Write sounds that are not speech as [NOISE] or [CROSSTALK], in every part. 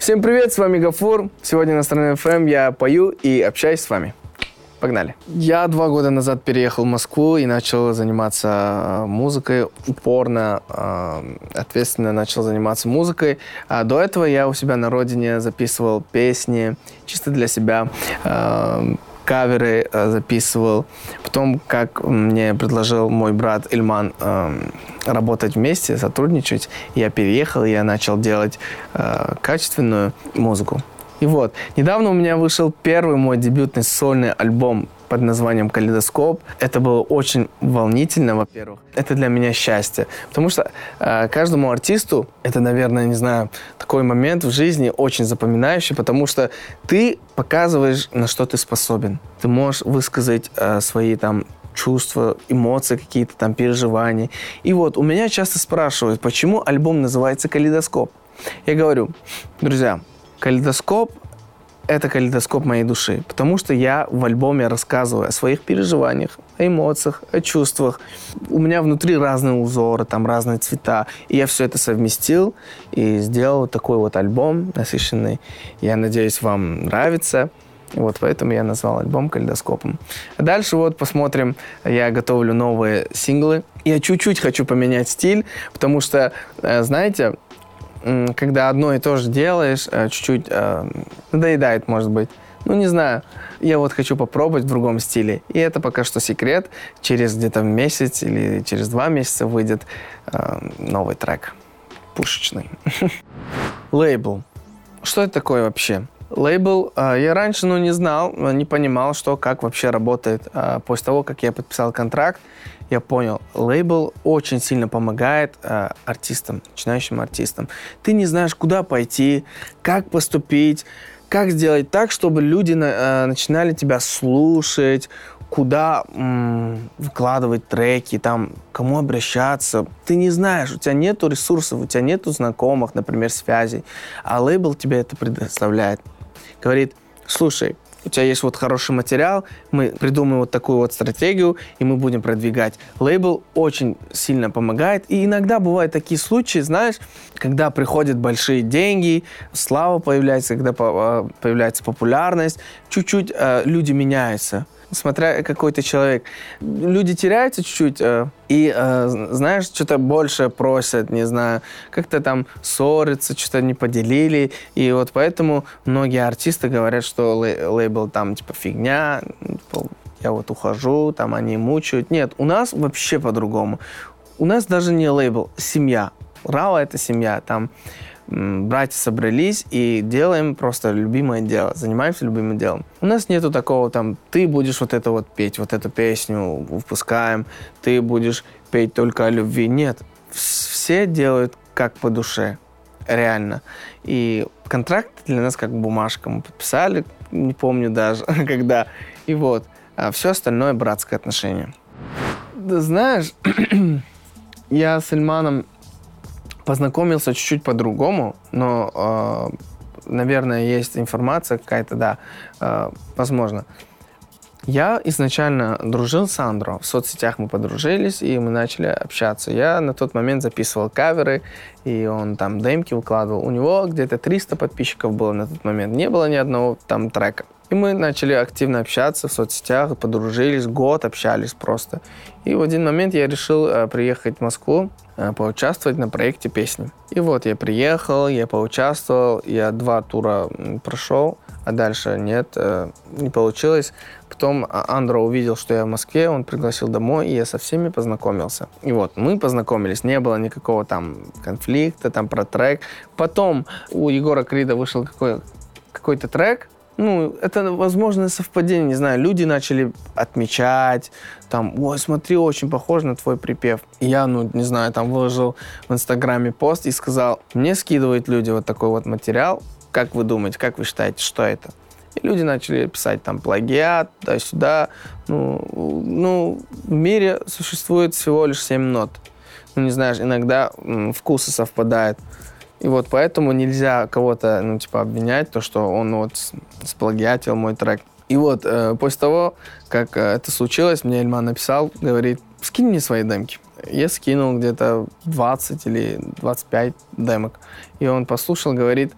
Всем привет, с вами Гафур. Сегодня на стране FM я пою и общаюсь с вами. Погнали. Я два года назад переехал в Москву и начал заниматься э, музыкой упорно, э, ответственно начал заниматься музыкой. А до этого я у себя на родине записывал песни чисто для себя э, каверы записывал. Потом, как мне предложил мой брат Ильман работать вместе, сотрудничать, я переехал, я начал делать качественную музыку. И вот, недавно у меня вышел первый мой дебютный сольный альбом под названием «Калейдоскоп». Это было очень волнительно, во-первых. Это для меня счастье. Потому что э, каждому артисту это, наверное, не знаю, такой момент в жизни очень запоминающий, потому что ты показываешь, на что ты способен. Ты можешь высказать э, свои там чувства, эмоции какие-то там, переживания. И вот у меня часто спрашивают, почему альбом называется «Калейдоскоп». Я говорю, друзья, Калейдоскоп – это калейдоскоп моей души, потому что я в альбоме рассказываю о своих переживаниях, о эмоциях, о чувствах. У меня внутри разные узоры, там разные цвета. И я все это совместил и сделал такой вот альбом насыщенный. Я надеюсь, вам нравится. Вот поэтому я назвал альбом калейдоскопом. А дальше вот посмотрим. Я готовлю новые синглы. Я чуть-чуть хочу поменять стиль, потому что, э, знаете, когда одно и то же делаешь, э, чуть-чуть э, надоедает, может быть. Ну, не знаю. Я вот хочу попробовать в другом стиле. И это пока что секрет. Через где-то месяц или через два месяца выйдет э, новый трек. Пушечный. [LAUGHS] Лейбл. Что это такое вообще? Лейбл э, я раньше ну, не знал, не понимал, что, как вообще работает. Э, после того, как я подписал контракт, я понял, лейбл очень сильно помогает э, артистам, начинающим артистам. Ты не знаешь, куда пойти, как поступить, как сделать так, чтобы люди на, э, начинали тебя слушать, куда м, вкладывать треки, там, кому обращаться. Ты не знаешь, у тебя нету ресурсов, у тебя нету знакомых, например, связей, а лейбл тебе это предоставляет. Говорит, слушай, у тебя есть вот хороший материал, мы придумаем вот такую вот стратегию, и мы будем продвигать. Лейбл очень сильно помогает, и иногда бывают такие случаи, знаешь, когда приходят большие деньги, слава появляется, когда а, появляется популярность, чуть-чуть э, люди меняются смотря какой ты человек. Люди теряются чуть-чуть э, и, э, знаешь, что-то больше просят, не знаю, как-то там ссорятся, что-то не поделили. И вот поэтому многие артисты говорят, что лей- лейбл там типа фигня, типа, я вот ухожу, там они мучают. Нет, у нас вообще по-другому. У нас даже не лейбл, семья. Рава — это семья. Там братья собрались и делаем просто любимое дело, занимаемся любимым делом. У нас нету такого там, ты будешь вот это вот петь, вот эту песню выпускаем, ты будешь петь только о любви. Нет, все делают как по душе, реально. И контракт для нас как бумажка. Мы подписали, не помню даже, [LAUGHS] когда. И вот. А все остальное братское отношение. Да, знаешь, [CLEARS THROAT] я с Ильманом познакомился чуть-чуть по-другому, но, э, наверное, есть информация какая-то, да, э, возможно. Я изначально дружил с Андро. В соцсетях мы подружились, и мы начали общаться. Я на тот момент записывал каверы, и он там демки выкладывал. У него где-то 300 подписчиков было на тот момент. Не было ни одного там трека. И мы начали активно общаться в соцсетях, подружились, год общались просто. И в один момент я решил э, приехать в Москву, э, поучаствовать на проекте песни. И вот я приехал, я поучаствовал, я два тура прошел, а дальше нет, э, не получилось. Потом а, Андро увидел, что я в Москве, он пригласил домой, и я со всеми познакомился. И вот, мы познакомились, не было никакого там конфликта, там про трек. Потом у Егора Крида вышел какой- какой-то трек, ну, это возможное совпадение, не знаю, люди начали отмечать, там, ой, смотри, очень похож на твой припев. И я, ну, не знаю, там выложил в Инстаграме пост и сказал, мне скидывают люди вот такой вот материал, как вы думаете, как вы считаете, что это? И люди начали писать там плагиат, туда-сюда. Ну, ну, в мире существует всего лишь семь нот. Ну, не знаешь, иногда м, вкусы совпадают. И вот поэтому нельзя кого-то, ну, типа, обвинять, то, что он вот сплагиатил мой трек. И вот э, после того, как э, это случилось, мне Эльман написал, говорит, скинь мне свои демки. Я скинул где-то 20 или 25 демок. И он послушал, говорит,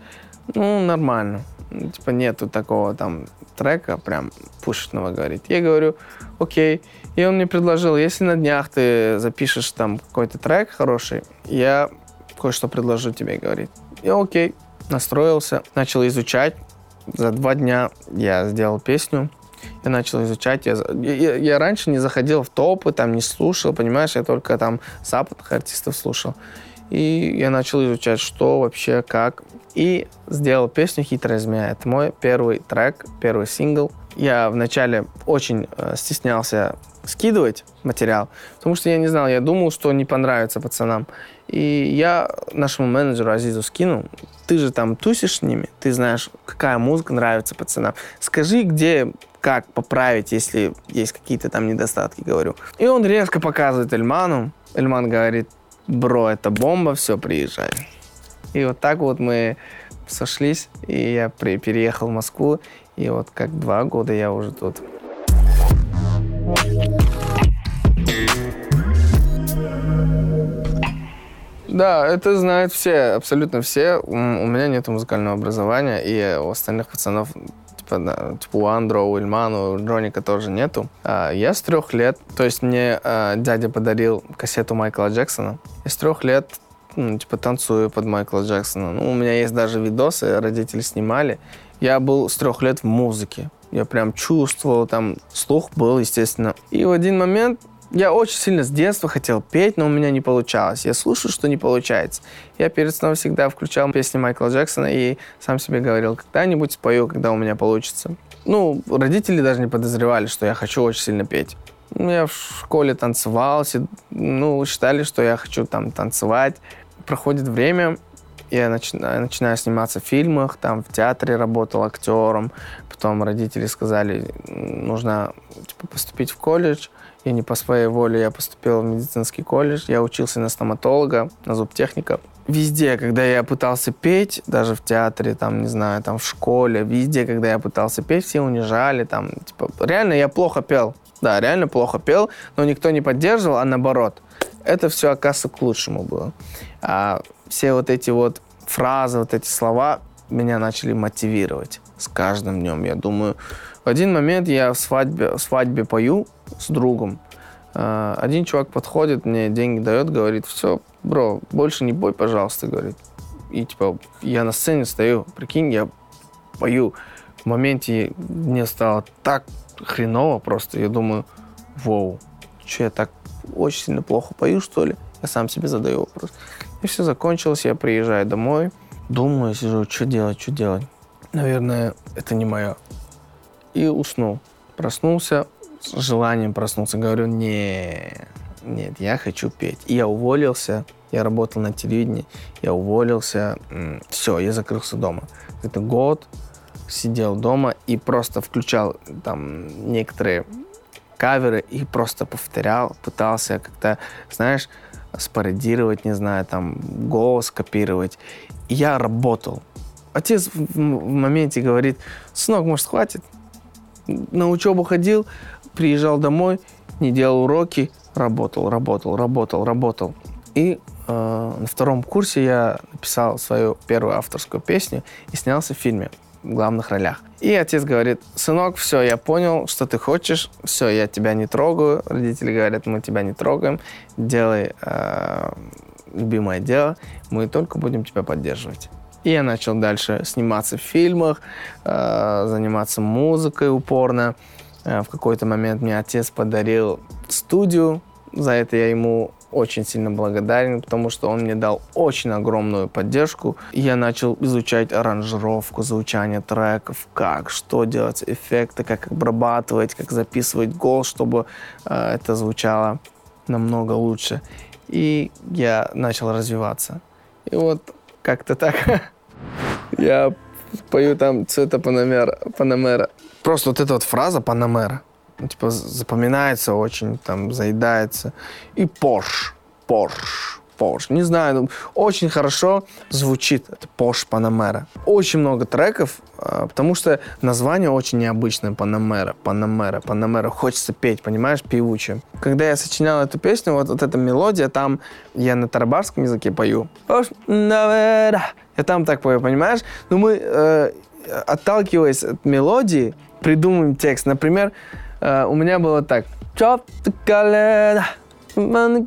Ну, нормально. Типа нету такого там трека прям пушечного, говорит. Я говорю, окей. И он мне предложил, если на днях ты запишешь там какой-то трек хороший, я кое-что предложу тебе, говорит. Я окей, настроился, начал изучать. За два дня я сделал песню. Я начал изучать. Я, я- я раньше не заходил в топы, там не слушал, понимаешь, я только там западных артистов слушал. И я начал изучать, что вообще, как. И сделал песню «Хитрая змея». Это мой первый трек, первый сингл. Я вначале очень э, стеснялся скидывать материал, потому что я не знал, я думал, что не понравится пацанам. И я нашему менеджеру Азизу скинул. Ты же там тусишь с ними, ты знаешь, какая музыка нравится пацанам. Скажи, где, как поправить, если есть какие-то там недостатки, говорю. И он резко показывает Эльману. Эльман говорит, бро, это бомба, все, приезжай. И вот так вот мы сошлись, и я при- переехал в Москву, и вот как два года я уже тут. Да, это знают все, абсолютно все. У меня нет музыкального образования, и у остальных пацанов, типа, да, типа у Андро, у Ильмана, у Дроника тоже нету. А, я с трех лет, то есть мне а, дядя подарил кассету Майкла Джексона. Я с трех лет, ну, типа, танцую под Майкла Джексона. Ну, у меня есть даже видосы, родители снимали. Я был с трех лет в музыке. Я прям чувствовал, там слух был, естественно. И в один момент я очень сильно с детства хотел петь, но у меня не получалось. Я слушаю, что не получается. Я перед сном всегда включал песни Майкла Джексона и сам себе говорил, когда-нибудь спою, когда у меня получится. Ну, родители даже не подозревали, что я хочу очень сильно петь. Я в школе танцевал, ну, считали, что я хочу там танцевать. Проходит время, я начинаю, начинаю сниматься в фильмах, там в театре работал актером. Потом родители сказали, «М, нужно типа, поступить в колледж. И не по своей воле я поступил в медицинский колледж. Я учился на стоматолога, на зубтехника. Везде, когда я пытался петь, даже в театре, там, не знаю, там в школе, везде, когда я пытался петь, все унижали, там, типа, реально я плохо пел. Да, реально плохо пел, но никто не поддерживал, а наоборот. Это все, оказывается, к лучшему было. А все вот эти вот фразы, вот эти слова меня начали мотивировать с каждым днем. Я думаю, в один момент я в свадьбе, в свадьбе пою с другом. А, Один чувак подходит, мне деньги дает, говорит, все, бро, больше не бой, пожалуйста, говорит. И типа я на сцене стою, прикинь, я пою. В моменте мне стало так хреново просто. Я думаю, воу, что я так очень сильно плохо пою, что ли? Я сам себе задаю вопрос. И все закончилось, я приезжаю домой, думаю, сижу, что делать, что делать. Наверное, это не мое. И уснул. Проснулся, с желанием проснулся. Говорю, не, нет, я хочу петь. И я уволился, я работал на телевидении, я уволился, все, я закрылся дома. Это год, сидел дома и просто включал там некоторые каверы и просто повторял, пытался как-то, знаешь, спародировать, не знаю, там, голос копировать. И я работал. Отец в, моменте говорит, сынок, может, хватит? На учебу ходил, приезжал домой, не делал уроки, работал, работал, работал, работал. И э, на втором курсе я написал свою первую авторскую песню и снялся в фильме в главных ролях. И отец говорит, сынок, все, я понял, что ты хочешь, все, я тебя не трогаю. Родители говорят, мы тебя не трогаем, делай э, любимое дело, мы только будем тебя поддерживать. И я начал дальше сниматься в фильмах, э, заниматься музыкой упорно. Э, в какой-то момент мне отец подарил студию, за это я ему очень сильно благодарен, потому что он мне дал очень огромную поддержку. Я начал изучать аранжировку, звучание треков, как, что делать, эффекты, как обрабатывать, как записывать голос, чтобы э, это звучало намного лучше. И я начал развиваться. И вот как-то так [LAUGHS] я пою там цвета Панамера, Панамера. Просто вот эта вот фраза Панамера, ну, типа, запоминается очень, там, заедается. И Порш, Порш, Porsche. Не знаю, ну, очень хорошо звучит это Porsche Panamera. Очень много треков, а, потому что название очень необычное Panamera, Panamera, Panamera. Хочется петь, понимаешь, певуче. Когда я сочинял эту песню, вот, вот эта мелодия, там я на тарабарском языке пою. Я там так пою, понимаешь? Но мы, э, отталкиваясь от мелодии, придумываем текст. Например, э, у меня было так. The колено,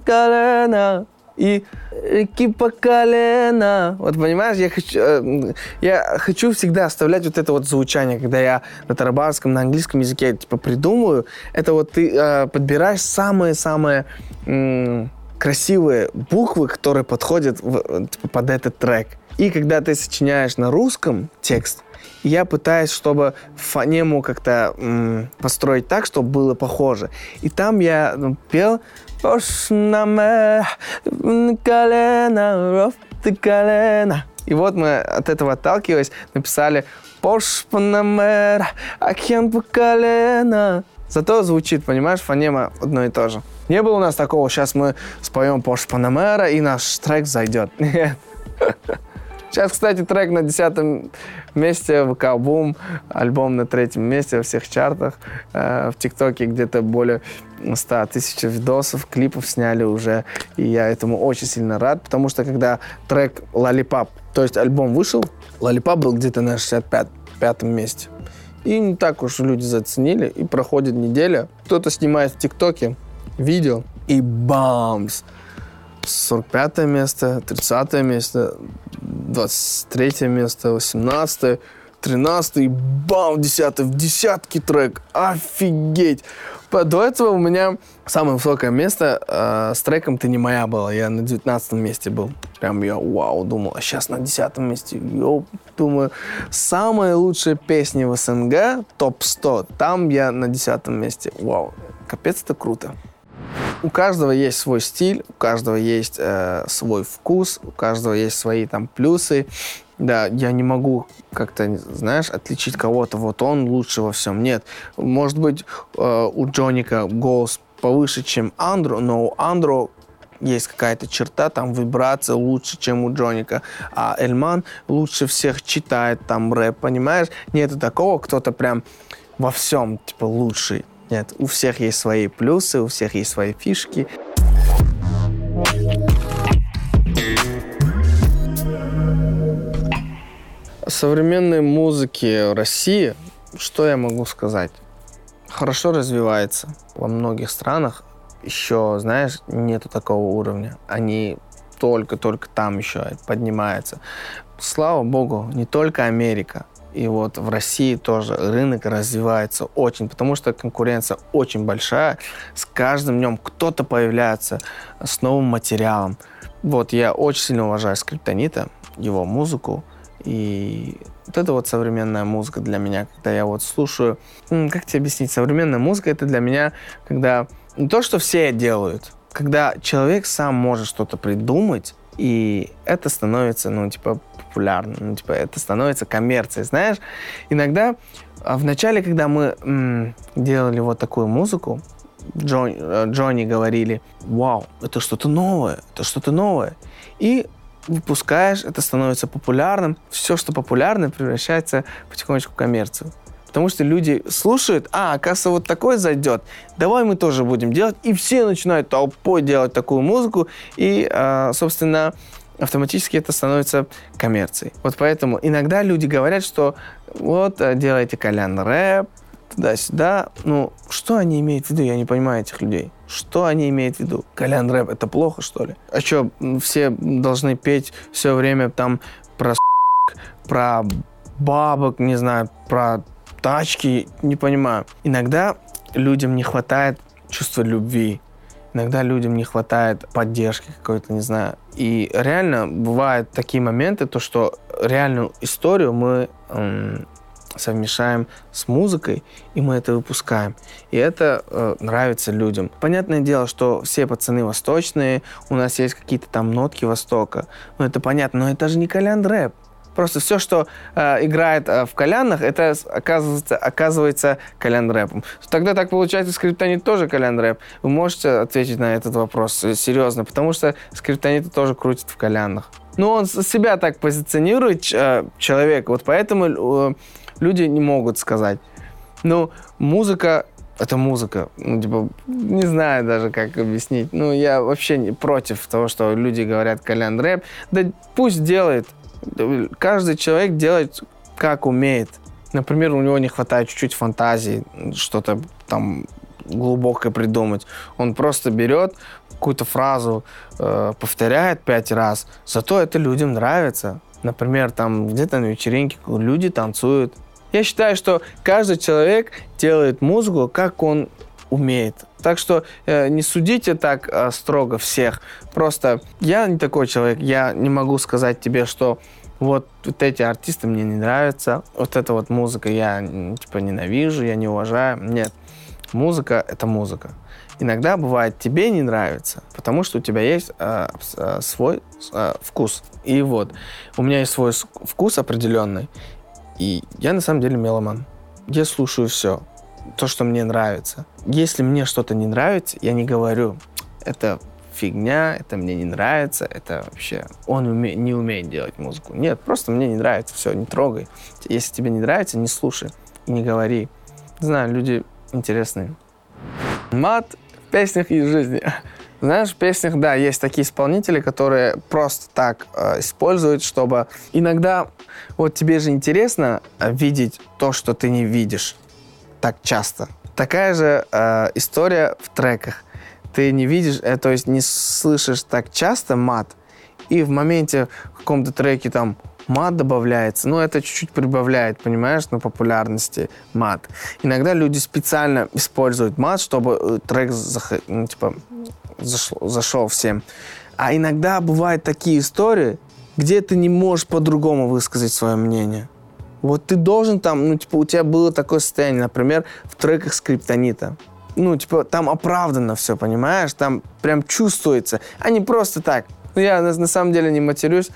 колено, и реки по колено. Вот понимаешь, я хочу, э, я хочу всегда оставлять вот это вот звучание, когда я на тарабарском, на английском языке типа придумываю. Это вот ты э, подбираешь самые-самые э, красивые буквы, которые подходят в, типа, под этот трек. И когда ты сочиняешь на русском текст, я пытаюсь, чтобы фонему как-то построить так, чтобы было похоже. И там я ну, пел колено, колено. И вот мы от этого отталкиваясь написали Пош Панамера, Акен по колено. Зато звучит, понимаешь, фонема одно и то же. Не было у нас такого, сейчас мы споем Пош Панамера, и наш трек зайдет. Нет. [LAUGHS] Сейчас, кстати, трек на десятом месте ВК Бум, альбом на третьем месте во всех чартах. Э, в ТикТоке где-то более 100 тысяч видосов, клипов сняли уже. И я этому очень сильно рад, потому что когда трек «Лалипап», то есть альбом вышел, «Лалипап» был где-то на 65-м месте. И не так уж люди заценили, и проходит неделя. Кто-то снимает в ТикТоке видео, и бамс! 45 место, 30 место, 23 место, 18 13 и бам, 10 в десятки трек. Офигеть! До этого у меня самое высокое место э, с треком «Ты не моя» было. Я на 19 месте был. Прям я вау, думал, а сейчас на 10 месте. Йоу, думаю, самые лучшие песни в СНГ, топ-100, там я на 10 месте. Вау, капец, это круто. У каждого есть свой стиль, у каждого есть э, свой вкус, у каждого есть свои там плюсы. Да, я не могу как-то, знаешь, отличить кого-то, вот он лучше во всем. Нет, может быть, э, у Джоника голос повыше, чем Андро, но у Андро есть какая-то черта, там вибрация лучше, чем у Джоника, а Эльман лучше всех читает там рэп, понимаешь? Нет такого, кто-то прям во всем, типа, лучший. Нет, у всех есть свои плюсы, у всех есть свои фишки. Современной музыке России, что я могу сказать? Хорошо развивается. Во многих странах еще, знаешь, нету такого уровня. Они только-только там еще поднимаются. Слава богу, не только Америка, и вот в России тоже рынок развивается очень, потому что конкуренция очень большая. С каждым днем кто-то появляется с новым материалом. Вот я очень сильно уважаю Скриптонита, его музыку. И вот это вот современная музыка для меня, когда я вот слушаю... Как тебе объяснить? Современная музыка — это для меня, когда не то, что все делают, когда человек сам может что-то придумать, и это становится, ну, типа, популярным, ну, типа, это становится коммерцией, знаешь. Иногда, а, в начале, когда мы м, делали вот такую музыку, Джон, э, Джонни говорили, вау, это что-то новое, это что-то новое. И выпускаешь, это становится популярным. Все, что популярно, превращается потихонечку в коммерцию. Потому что люди слушают, а, оказывается, вот такой зайдет, давай мы тоже будем делать. И все начинают толпой делать такую музыку. И, а, собственно, автоматически это становится коммерцией. Вот поэтому иногда люди говорят, что вот э, делайте колян рэп, туда-сюда. Ну, что они имеют в виду? Я не понимаю этих людей. Что они имеют в виду? Колян рэп это плохо, что ли? А что, все должны петь все время там про про бабок, не знаю, про тачки, не понимаю. Иногда людям не хватает чувства любви. Иногда людям не хватает поддержки какой-то, не знаю. И реально бывают такие моменты, то что реальную историю мы эм, совмещаем с музыкой, и мы это выпускаем. И это э, нравится людям. Понятное дело, что все пацаны восточные, у нас есть какие-то там нотки Востока. Ну, это понятно, но это же не колян рэп. Просто все, что э, играет э, в кальянах, это оказывается, оказывается кальян рэпом. Тогда так получается, скриптонит тоже кальян рэп. Вы можете ответить на этот вопрос э, серьезно, потому что скриптонит тоже крутит в кальянах. Ну, он себя так позиционирует, э, человек, вот поэтому э, люди не могут сказать. Ну, музыка это музыка. Ну, типа, не знаю даже, как объяснить. Ну, я вообще не против того, что люди говорят Колян рэп. Да пусть делает. Каждый человек делает, как умеет. Например, у него не хватает чуть-чуть фантазии, что-то там глубокое придумать. Он просто берет какую-то фразу, э, повторяет пять раз. Зато это людям нравится. Например, там где-то на вечеринке люди танцуют, я считаю, что каждый человек делает музыку, как он умеет. Так что э, не судите так э, строго всех. Просто я не такой человек. Я не могу сказать тебе, что вот, вот эти артисты мне не нравятся, вот эта вот музыка я типа ненавижу, я не уважаю. Нет, музыка — это музыка. Иногда бывает тебе не нравится, потому что у тебя есть э, э, свой э, вкус. И вот, у меня есть свой вкус определенный, и я на самом деле меломан. Я слушаю все, то, что мне нравится. Если мне что-то не нравится, я не говорю, это фигня, это мне не нравится, это вообще... Он уме... не умеет делать музыку. Нет, просто мне не нравится, все, не трогай. Если тебе не нравится, не слушай и не говори. знаю, люди интересные. Мат в песнях и жизни. Знаешь, в песнях, да, есть такие исполнители, которые просто так э, используют, чтобы... Иногда вот тебе же интересно э, видеть то, что ты не видишь так часто. Такая же э, история в треках. Ты не видишь, э, то есть не слышишь так часто мат, и в моменте в каком-то треке там мат добавляется, ну, это чуть-чуть прибавляет, понимаешь, на популярности мат. Иногда люди специально используют мат, чтобы э, трек, ну, типа, зашел, зашел всем. А иногда бывают такие истории, где ты не можешь по-другому высказать свое мнение. Вот ты должен там, ну, типа, у тебя было такое состояние, например, в треках скриптонита. Ну, типа, там оправданно все, понимаешь? Там прям чувствуется, а не просто так. Ну, я на, на самом деле не матерюсь,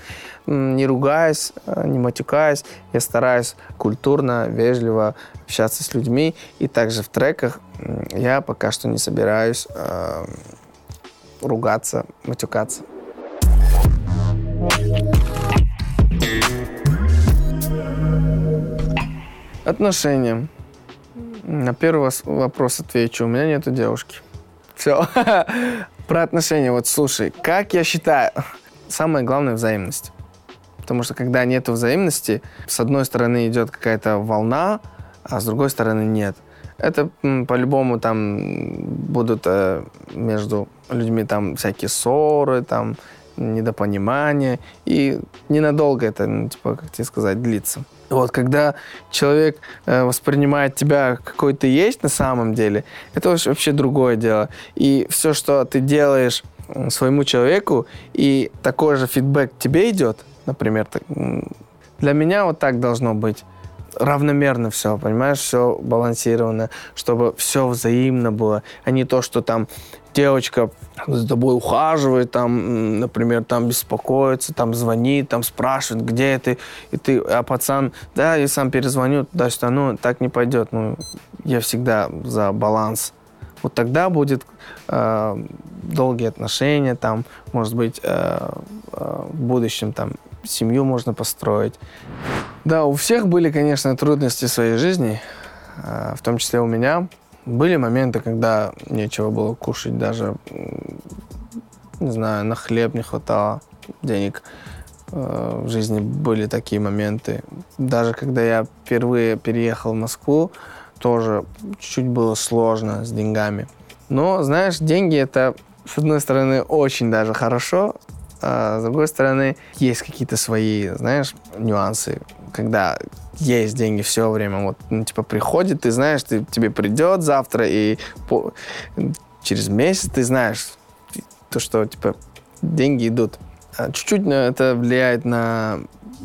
не ругаюсь, э, не матюкаюсь. Я стараюсь культурно, вежливо общаться с людьми. И также в треках я пока что не собираюсь э, ругаться, матюкаться. Отношения. На первый вопрос отвечу. У меня нету девушки. Все. [LAUGHS] Про отношения. Вот слушай, как я считаю, самое главное взаимность. Потому что когда нет взаимности, с одной стороны идет какая-то волна, а с другой стороны нет. Это по-любому там будут э, между людьми там всякие ссоры, там недопонимание, и ненадолго это, ну, типа, как тебе сказать, длится. Вот, когда человек э, воспринимает тебя какой ты есть на самом деле, это вообще другое дело. И все, что ты делаешь своему человеку, и такой же фидбэк тебе идет, например, так, для меня вот так должно быть равномерно все, понимаешь, все балансировано, чтобы все взаимно было, а не то, что там девочка за тобой ухаживает, там, например, там беспокоится, там звонит, там спрашивает, где ты, и ты, а пацан, да, я сам перезвоню туда-сюда, ну, так не пойдет, ну, я всегда за баланс. Вот тогда будет э, долгие отношения, там, может быть, э, э, в будущем там семью можно построить. Да, у всех были, конечно, трудности в своей жизни, э, в том числе у меня. Были моменты, когда нечего было кушать даже, не знаю, на хлеб не хватало денег. Э, в жизни были такие моменты. Даже когда я впервые переехал в Москву, тоже чуть-чуть было сложно с деньгами. Но, знаешь, деньги это, с одной стороны, очень даже хорошо, а с другой стороны, есть какие-то свои, знаешь, нюансы, когда есть деньги все время, вот, ну, типа, приходит, ты знаешь, ты, тебе придет завтра, и по, через месяц ты знаешь, то, что, типа, деньги идут. А чуть-чуть ну, это влияет на,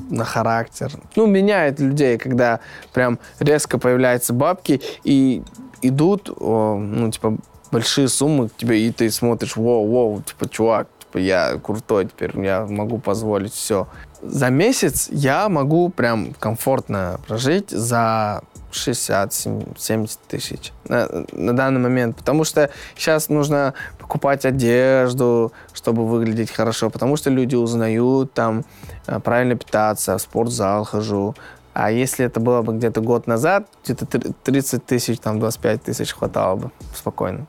на характер. Ну, меняет людей, когда прям резко появляются бабки, и идут, о, ну, типа, большие суммы к тебе, и ты смотришь, воу, воу, типа, чувак, типа, я крутой теперь, я могу позволить все. За месяц я могу прям комфортно прожить за 60-70 тысяч на, на данный момент. Потому что сейчас нужно покупать одежду, чтобы выглядеть хорошо. Потому что люди узнают, там, э, правильно питаться, в спортзал хожу. А если это было бы где-то год назад, где-то 30 тысяч, там, 25 тысяч хватало бы спокойно.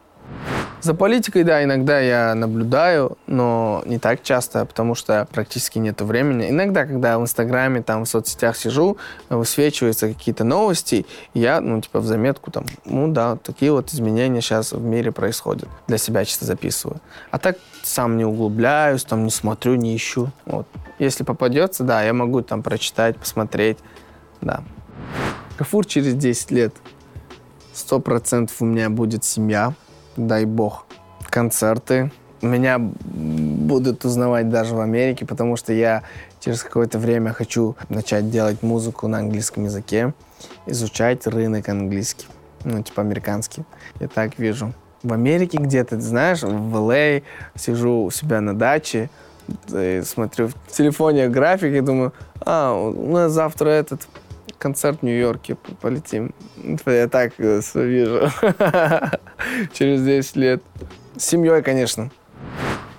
За политикой, да, иногда я наблюдаю, но не так часто, потому что практически нет времени. Иногда, когда в Инстаграме, там, в соцсетях сижу, высвечиваются какие-то новости, я, ну, типа, в заметку там, ну, да, такие вот изменения сейчас в мире происходят. Для себя чисто записываю. А так сам не углубляюсь, там, не смотрю, не ищу. Вот. Если попадется, да, я могу там прочитать, посмотреть, да. Кафур через 10 лет. Сто процентов у меня будет семья, дай бог, концерты. Меня будут узнавать даже в Америке, потому что я через какое-то время хочу начать делать музыку на английском языке, изучать рынок английский, ну, типа американский. Я так вижу. В Америке где-то, знаешь, в Л.А. сижу у себя на даче, смотрю в телефоне график и думаю, а, у нас завтра этот концерт в Нью-Йорке, полетим. Я так э, вижу. [LAUGHS] Через 10 лет. С семьей, конечно.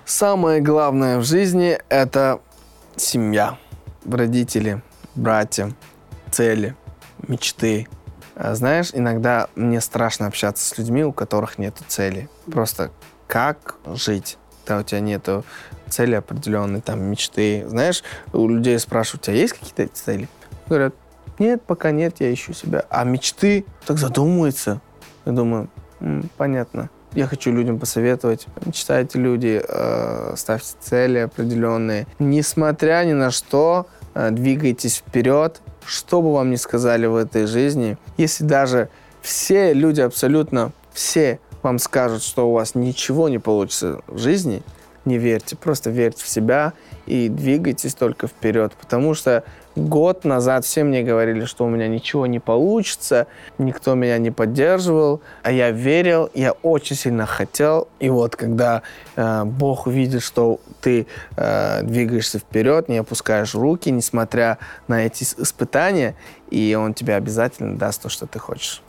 Самое главное в жизни — это семья. Родители, братья, цели, мечты. А знаешь, иногда мне страшно общаться с людьми, у которых нет цели. Просто как жить? Да, у тебя нету цели определенной, там, мечты. Знаешь, у людей спрашивают, у тебя есть какие-то цели? Говорят, нет, пока нет, я ищу себя. А мечты так задумываются. Я думаю, м, понятно. Я хочу людям посоветовать. Мечтайте, люди, э, ставьте цели определенные. Несмотря ни на что, э, двигайтесь вперед. Что бы вам ни сказали в этой жизни, если даже все люди, абсолютно все вам скажут, что у вас ничего не получится в жизни, не верьте, просто верьте в себя и двигайтесь только вперед, потому что год назад все мне говорили, что у меня ничего не получится, никто меня не поддерживал, а я верил, я очень сильно хотел. И вот когда э, Бог увидит, что ты э, двигаешься вперед, не опускаешь руки, несмотря на эти испытания, и Он тебе обязательно даст то, что ты хочешь.